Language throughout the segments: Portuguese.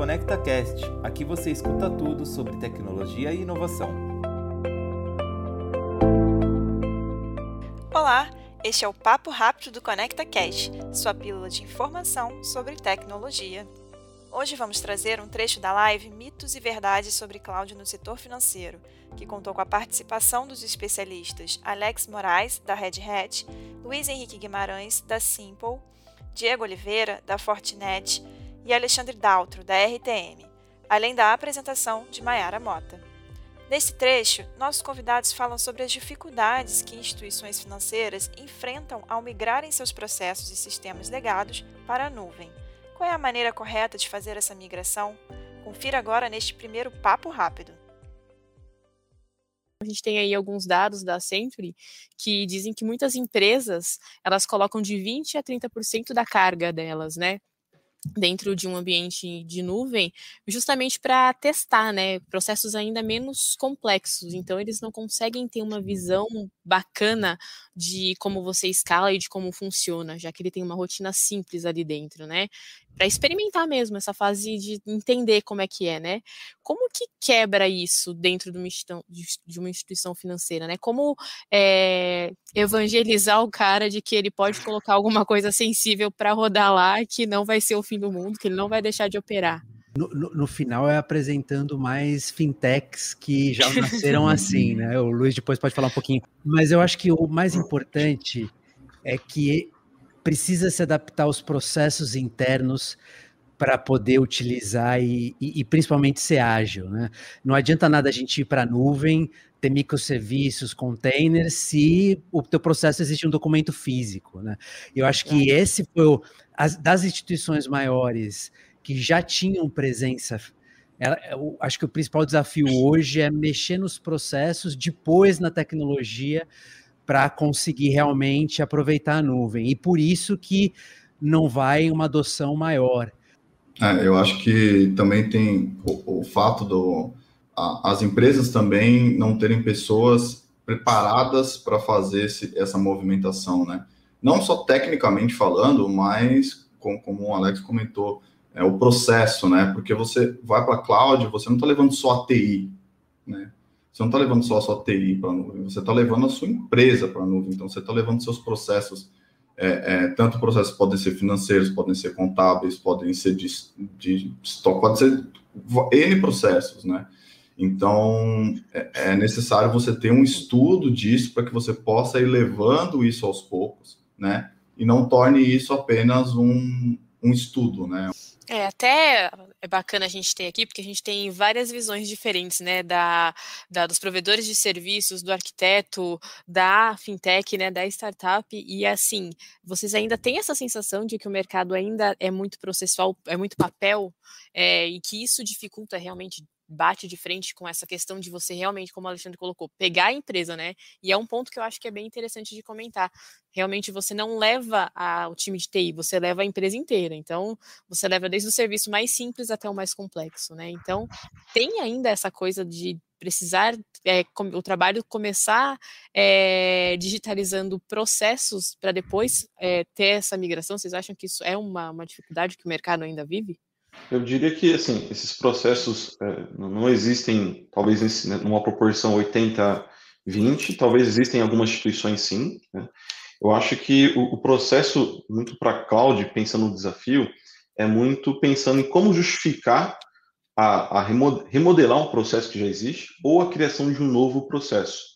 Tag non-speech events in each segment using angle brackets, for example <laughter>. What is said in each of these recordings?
ConectaCast. Aqui você escuta tudo sobre tecnologia e inovação. Olá, este é o Papo Rápido do ConectaCast, sua pílula de informação sobre tecnologia. Hoje vamos trazer um trecho da live Mitos e Verdades sobre Cloud no Setor Financeiro, que contou com a participação dos especialistas Alex Moraes, da Red Hat, Luiz Henrique Guimarães, da Simple, Diego Oliveira, da Fortinet e Alexandre Daltro, da RTM, além da apresentação de Maiara Mota. Nesse trecho, nossos convidados falam sobre as dificuldades que instituições financeiras enfrentam ao migrarem seus processos e sistemas legados para a nuvem. Qual é a maneira correta de fazer essa migração? Confira agora neste primeiro papo rápido. A gente tem aí alguns dados da Century que dizem que muitas empresas elas colocam de 20 a 30% da carga delas, né, dentro de um ambiente de nuvem, justamente para testar, né, processos ainda menos complexos. Então eles não conseguem ter uma visão bacana de como você escala e de como funciona, já que ele tem uma rotina simples ali dentro, né? Para experimentar mesmo essa fase de entender como é que é, né? Como que quebra isso dentro de uma instituição, financeira, né? Como é, evangelizar o cara de que ele pode colocar alguma coisa sensível para rodar lá, que não vai ser o fim do mundo, que ele não vai deixar de operar. No, no, no, final é apresentando mais fintechs que já <laughs> nasceram assim, né? O Luiz depois pode falar um pouquinho. Mas eu acho que o mais importante é que precisa se adaptar aos processos internos para poder utilizar e, e, e, principalmente ser ágil, né? Não adianta nada a gente ir para a nuvem, ter microserviços, containers, se o teu processo existe um documento físico, né? Eu acho que esse foi o, as, das instituições maiores que já tinham presença. Ela, eu acho que o principal desafio hoje é mexer nos processos, depois na tecnologia, para conseguir realmente aproveitar a nuvem. E por isso que não vai uma adoção maior. É, eu acho que também tem o, o fato do a, as empresas também não terem pessoas preparadas para fazer esse, essa movimentação, né? Não só tecnicamente falando, mas com, como o Alex comentou, é, o processo, né? Porque você vai para a cloud, você não está levando só a TI, né? Você não está levando só a sua TI para a nuvem, você está levando a sua empresa para a nuvem. Então, você está levando seus processos, é, é, tanto processos podem ser financeiros, podem ser contábeis, podem ser de, de estoque, pode ser N processos, né? Então, é, é necessário você ter um estudo disso para que você possa ir levando isso aos poucos, né? E não torne isso apenas um, um estudo, né? É, até é bacana a gente ter aqui, porque a gente tem várias visões diferentes, né, da, da, dos provedores de serviços, do arquiteto, da fintech, né, da startup, e assim, vocês ainda têm essa sensação de que o mercado ainda é muito processual, é muito papel, é, e que isso dificulta realmente bate de frente com essa questão de você realmente, como o Alexandre colocou, pegar a empresa, né? E é um ponto que eu acho que é bem interessante de comentar. Realmente você não leva a, o time de TI, você leva a empresa inteira. Então, você leva desde o serviço mais simples até o mais complexo, né? Então, tem ainda essa coisa de precisar é, o trabalho começar é, digitalizando processos para depois é, ter essa migração. Vocês acham que isso é uma, uma dificuldade que o mercado ainda vive? Eu diria que assim, esses processos é, não existem, talvez nesse, né, numa proporção 80-20, talvez existem algumas instituições sim. Né? Eu acho que o, o processo, muito para cloud, pensando no desafio, é muito pensando em como justificar a, a remodelar um processo que já existe ou a criação de um novo processo.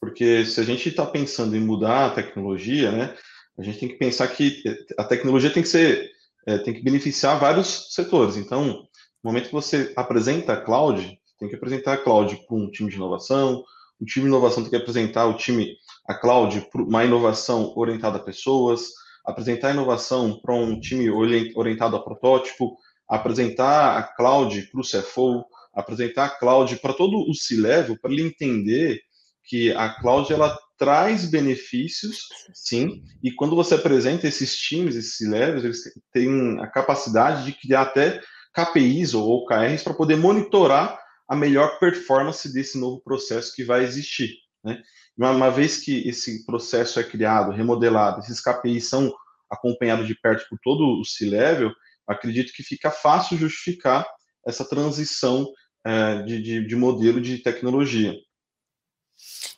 Porque se a gente está pensando em mudar a tecnologia, né, a gente tem que pensar que a tecnologia tem que ser é, tem que beneficiar vários setores. Então, no momento que você apresenta a cloud, tem que apresentar a cloud para um time de inovação, o time de inovação tem que apresentar o time, a cloud, para uma inovação orientada a pessoas, apresentar a inovação para um time orientado a protótipo, apresentar a cloud para o CFO, apresentar a cloud para todo o C-level, para ele entender que a cloud ela traz benefícios, sim, e quando você apresenta esses times, esses levels, eles têm a capacidade de criar até KPIs ou OKRs para poder monitorar a melhor performance desse novo processo que vai existir. Né? Uma, vez que esse processo é criado, remodelado, esses KPIs são acompanhados de perto por todo o C-Level, acredito que fica fácil justificar essa transição é, de, de, de modelo de tecnologia.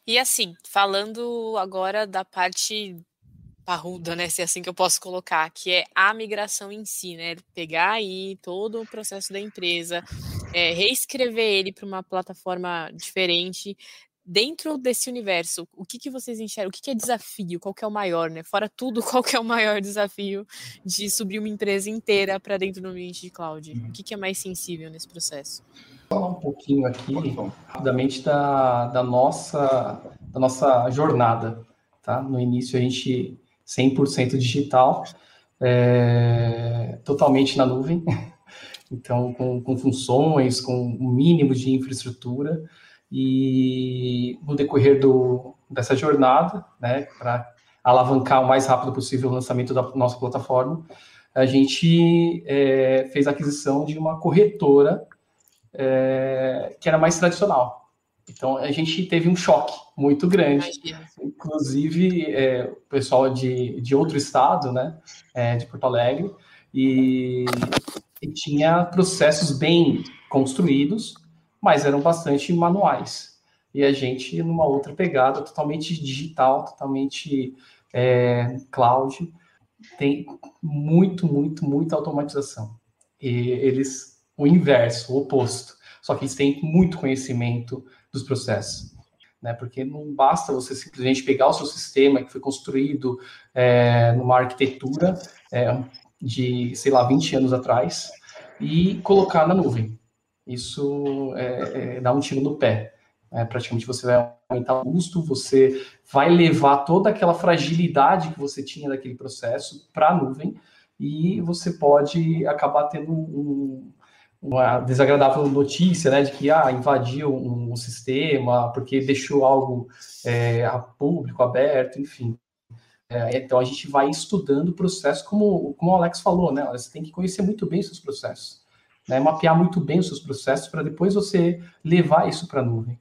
E assim, falando agora da parte parruda, né, se é assim que eu posso colocar, que é a migração em si, né, pegar aí todo o processo da empresa, é, reescrever ele para uma plataforma diferente, dentro desse universo, o que, que vocês enxergam? O que, que é desafio? Qual que é o maior, né? Fora tudo, <laughs> qual que é o maior desafio de subir uma empresa inteira para dentro do ambiente de cloud? O que, que é mais sensível nesse processo? Vou falar um pouquinho aqui, rapidamente, da, da, nossa, da nossa jornada. Tá? No início, a gente 100% digital, é, totalmente na nuvem, <laughs> então com, com funções, com um mínimo de infraestrutura, e no decorrer do, dessa jornada, né, para alavancar o mais rápido possível o lançamento da nossa plataforma, a gente é, fez a aquisição de uma corretora é, que era mais tradicional. Então a gente teve um choque muito grande. Inclusive é, o pessoal de, de outro estado, né, é, de Porto Alegre, e, e tinha processos bem construídos mas eram bastante manuais. E a gente, numa outra pegada, totalmente digital, totalmente é, cloud, tem muito, muito, muita automatização. E eles, o inverso, o oposto. Só que eles têm muito conhecimento dos processos. Né? Porque não basta você simplesmente pegar o seu sistema que foi construído é, numa arquitetura é, de, sei lá, 20 anos atrás e colocar na nuvem isso é, é, dá um tiro no pé. É, praticamente você vai aumentar o custo, você vai levar toda aquela fragilidade que você tinha daquele processo para a nuvem e você pode acabar tendo um, uma desagradável notícia, né, de que ah, invadiu um, um sistema porque deixou algo é, a público, aberto, enfim. É, então a gente vai estudando o processo, como, como o Alex falou, né? Você tem que conhecer muito bem seus processos né, mapear muito bem os seus processos para depois você levar isso para a nuvem.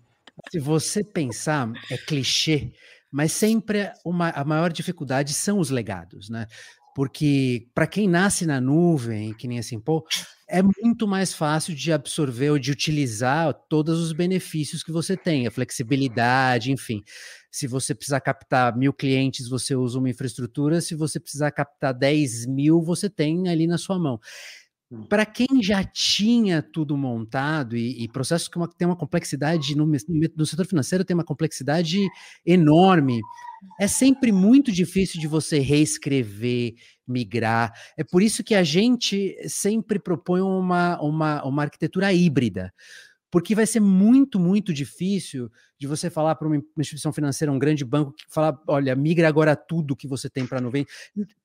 Se você pensar, é clichê, mas sempre uma, a maior dificuldade são os legados, né? Porque para quem nasce na nuvem, que nem assim, pô, é muito mais fácil de absorver ou de utilizar todos os benefícios que você tem, a flexibilidade, enfim. Se você precisar captar mil clientes, você usa uma infraestrutura, se você precisar captar 10 mil, você tem ali na sua mão. Para quem já tinha tudo montado e, e processos que uma, tem uma complexidade no, no setor financeiro tem uma complexidade enorme, é sempre muito difícil de você reescrever, migrar. É por isso que a gente sempre propõe uma, uma, uma arquitetura híbrida porque vai ser muito, muito difícil de você falar para uma instituição financeira, um grande banco, que falar, olha, migra agora tudo que você tem para a nuvem.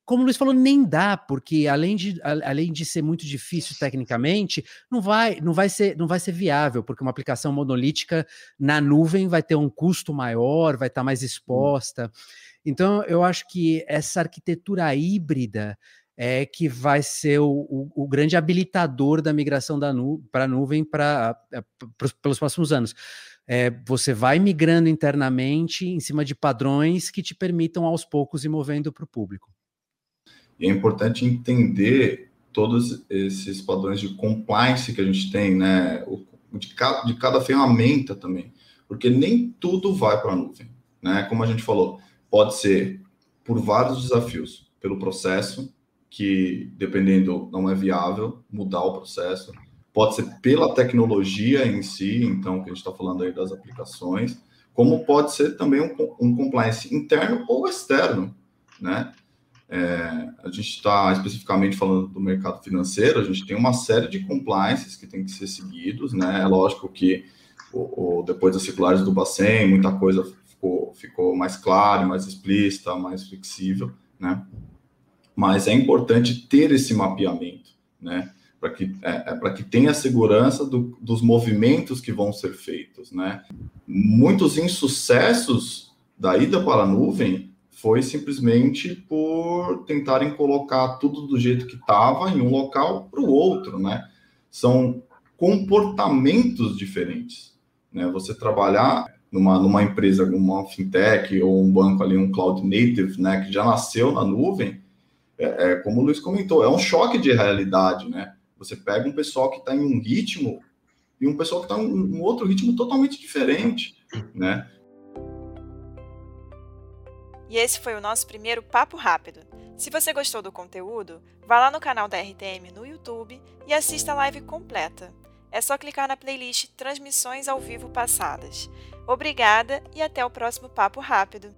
Como o Luiz falou, nem dá, porque além de, além de ser muito difícil tecnicamente, não vai, não vai ser, não vai ser viável, porque uma aplicação monolítica na nuvem vai ter um custo maior, vai estar tá mais exposta. Então, eu acho que essa arquitetura híbrida é que vai ser o, o, o grande habilitador da migração da nu para a nuvem pra, é, pelos próximos anos. É, você vai migrando internamente em cima de padrões que te permitam aos poucos ir movendo para o público. E é importante entender todos esses padrões de compliance que a gente tem, né? De cada, de cada ferramenta também, porque nem tudo vai para a nuvem, né? Como a gente falou, pode ser por vários desafios, pelo processo, que, dependendo, não é viável mudar o processo. Pode ser pela tecnologia em si, então, que a gente está falando aí das aplicações, como pode ser também um, um compliance interno ou externo, né? É, a gente está especificamente falando do mercado financeiro, a gente tem uma série de compliances que tem que ser seguidos, né? É lógico que o, o, depois das circulares do Bacen, muita coisa ficou, ficou mais clara, mais explícita, mais flexível, né? Mas é importante ter esse mapeamento, né? Para que, é, é para que tenha segurança do, dos movimentos que vão ser feitos, né? Muitos insucessos da ida para a nuvem foi simplesmente por tentarem colocar tudo do jeito que estava em um local para o outro, né? São comportamentos diferentes, né? Você trabalhar numa, numa empresa, uma fintech ou um banco ali, um cloud native, né, que já nasceu na nuvem, é, é, como o Luiz comentou, é um choque de realidade, né? Você pega um pessoal que está em um ritmo e um pessoal que está em um outro ritmo totalmente diferente, né? E esse foi o nosso primeiro Papo Rápido. Se você gostou do conteúdo, vá lá no canal da RTM no YouTube e assista a live completa. É só clicar na playlist Transmissões ao Vivo Passadas. Obrigada e até o próximo Papo Rápido.